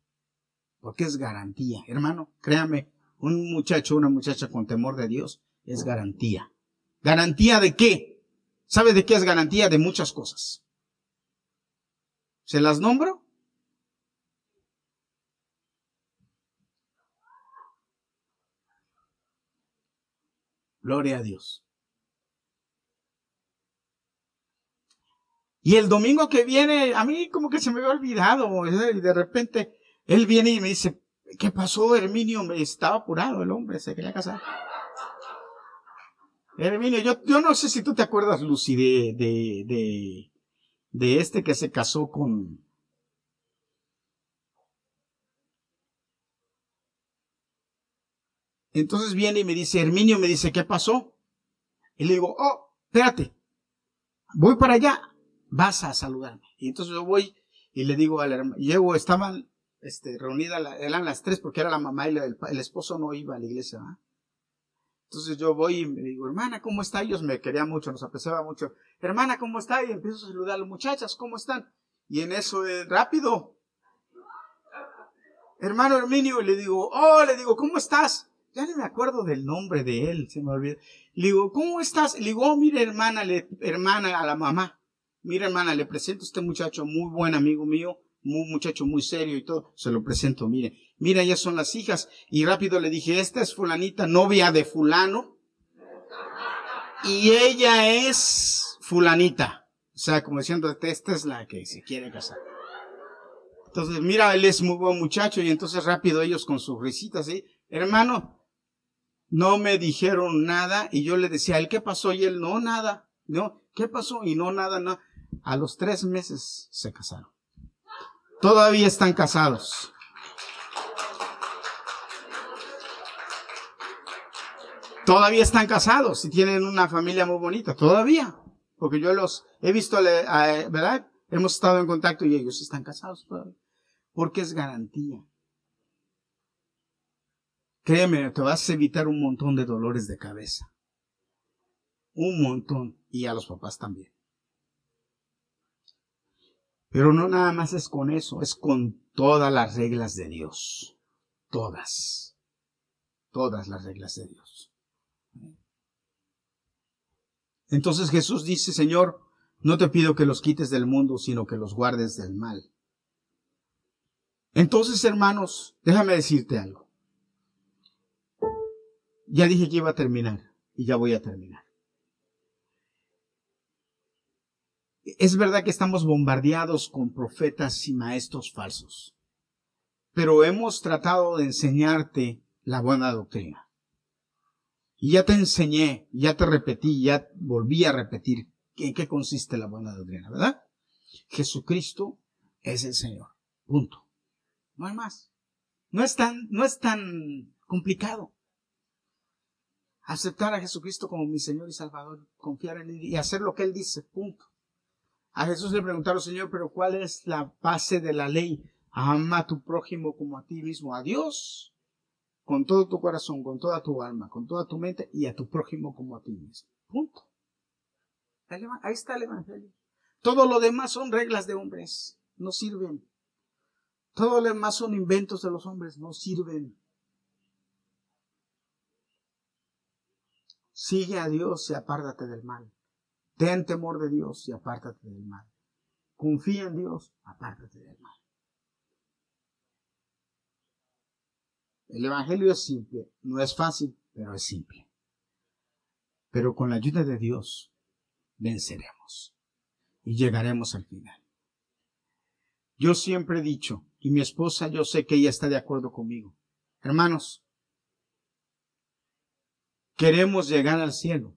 Porque es garantía. Hermano, créame, un muchacho, una muchacha con temor de Dios es garantía. ¿Garantía de qué? ¿Sabe de qué es garantía? De muchas cosas. ¿Se las nombro? Gloria a Dios. Y el domingo que viene, a mí como que se me había olvidado, y de repente él viene y me dice, ¿qué pasó, Herminio? Me estaba apurado el hombre, se quería casar. Herminio, yo, yo no sé si tú te acuerdas, Lucy, de, de, de, de este que se casó con, Entonces viene y me dice, Herminio me dice, ¿qué pasó? Y le digo, oh, espérate, voy para allá vas a saludarme. Y entonces yo voy y le digo al hermano, llego, estaban este, reunidas, eran las tres porque era la mamá y el, esposo no iba a la iglesia. Entonces yo voy y me digo, hermana, ¿cómo está? Ellos me querían mucho, nos apreciaba mucho. Hermana, ¿cómo está? Y empiezo a saludar a las muchachas, ¿cómo están? Y en eso, rápido. Hermano Herminio, le digo, oh, le digo, ¿cómo estás? Ya no me acuerdo del nombre de él, se me olvidó. Le digo, ¿cómo estás? Le digo, oh, mire, hermana, le, hermana, a la mamá. Mira, hermana, le presento a este muchacho, muy buen amigo mío, muy muchacho muy serio y todo. Se lo presento, mire. Mira, ya son las hijas. Y rápido le dije, esta es fulanita, novia de fulano. Y ella es fulanita. O sea, como diciendo, esta es la que se quiere casar. Entonces, mira, él es muy buen muchacho y entonces rápido ellos con sus risitas, ¿sí? Hermano, no me dijeron nada y yo le decía, ¿el qué pasó? Y él, no, nada. No, ¿qué pasó? Y no, nada, nada. A los tres meses se casaron. Todavía están casados. Todavía están casados y tienen una familia muy bonita. Todavía. Porque yo los he visto, ¿verdad? Hemos estado en contacto y ellos están casados todavía. Porque es garantía. Créeme, te vas a evitar un montón de dolores de cabeza. Un montón. Y a los papás también. Pero no nada más es con eso, es con todas las reglas de Dios. Todas. Todas las reglas de Dios. Entonces Jesús dice, Señor, no te pido que los quites del mundo, sino que los guardes del mal. Entonces, hermanos, déjame decirte algo. Ya dije que iba a terminar y ya voy a terminar. Es verdad que estamos bombardeados con profetas y maestros falsos, pero hemos tratado de enseñarte la buena doctrina. Y ya te enseñé, ya te repetí, ya volví a repetir en qué consiste la buena doctrina, ¿verdad? Jesucristo es el Señor. Punto. No hay más. No es tan, no es tan complicado. Aceptar a Jesucristo como mi Señor y Salvador, confiar en Él y hacer lo que Él dice. Punto. A Jesús le preguntaron, Señor, pero ¿cuál es la base de la ley? Ama a tu prójimo como a ti mismo, a Dios, con todo tu corazón, con toda tu alma, con toda tu mente y a tu prójimo como a ti mismo. Punto. Ahí está el Evangelio. Todo lo demás son reglas de hombres, no sirven. Todo lo demás son inventos de los hombres, no sirven. Sigue a Dios y apártate del mal. Ten temor de Dios y apártate del mal. Confía en Dios, apártate del mal. El Evangelio es simple, no es fácil, pero es simple. Pero con la ayuda de Dios venceremos y llegaremos al final. Yo siempre he dicho, y mi esposa yo sé que ella está de acuerdo conmigo, hermanos, queremos llegar al cielo.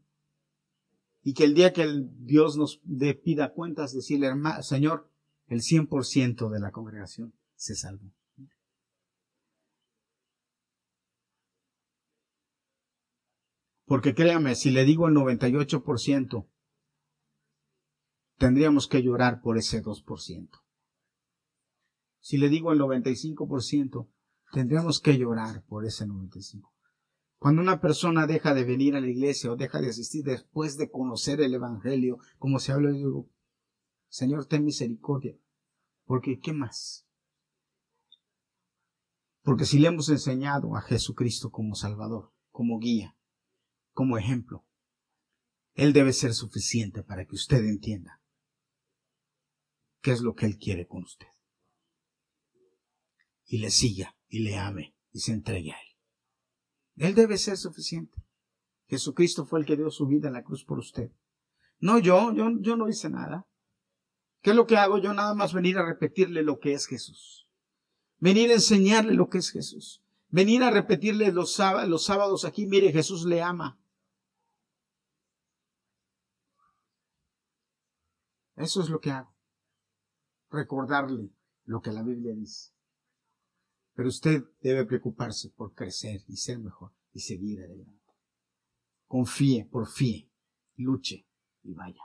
Y que el día que Dios nos de pida cuentas, decirle, hermano, Señor, el 100% de la congregación se salvó. Porque créame, si le digo el 98%, tendríamos que llorar por ese 2%. Si le digo el 95%, tendríamos que llorar por ese 95%. Cuando una persona deja de venir a la iglesia o deja de asistir después de conocer el Evangelio, como se habla, digo, Señor, ten misericordia. Porque, ¿qué más? Porque si le hemos enseñado a Jesucristo como Salvador, como guía, como ejemplo. Él debe ser suficiente para que usted entienda qué es lo que Él quiere con usted. Y le siga y le ame y se entregue a Él. Él debe ser suficiente. Jesucristo fue el que dio su vida en la cruz por usted. No yo, yo, yo no hice nada. ¿Qué es lo que hago? Yo nada más venir a repetirle lo que es Jesús. Venir a enseñarle lo que es Jesús. Venir a repetirle los sábados, los sábados aquí, mire, Jesús le ama. Eso es lo que hago. Recordarle lo que la Biblia dice. Pero usted debe preocuparse por crecer y ser mejor y seguir adelante. Confíe, por fin, luche y vaya.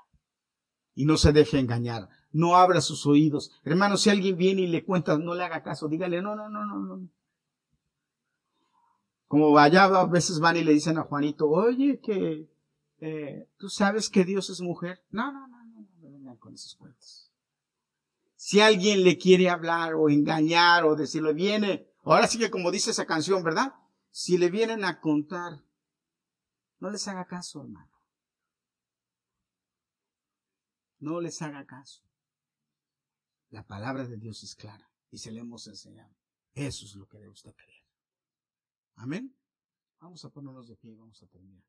Y no se deje engañar. No abra sus oídos. Hermano, si alguien viene y le cuenta, no le haga caso. Dígale, no, no, no, no, no. Como allá a veces van y le dicen a Juanito, oye, que eh, tú sabes que Dios es mujer. No, no, no con esos cuentos. Si alguien le quiere hablar o engañar o decirle viene, ahora sí que como dice esa canción, ¿verdad? Si le vienen a contar, no les haga caso, hermano. No les haga caso. La palabra de Dios es clara y se le hemos enseñado. Eso es lo que debe usted creer. Amén. Vamos a ponernos de pie y vamos a terminar.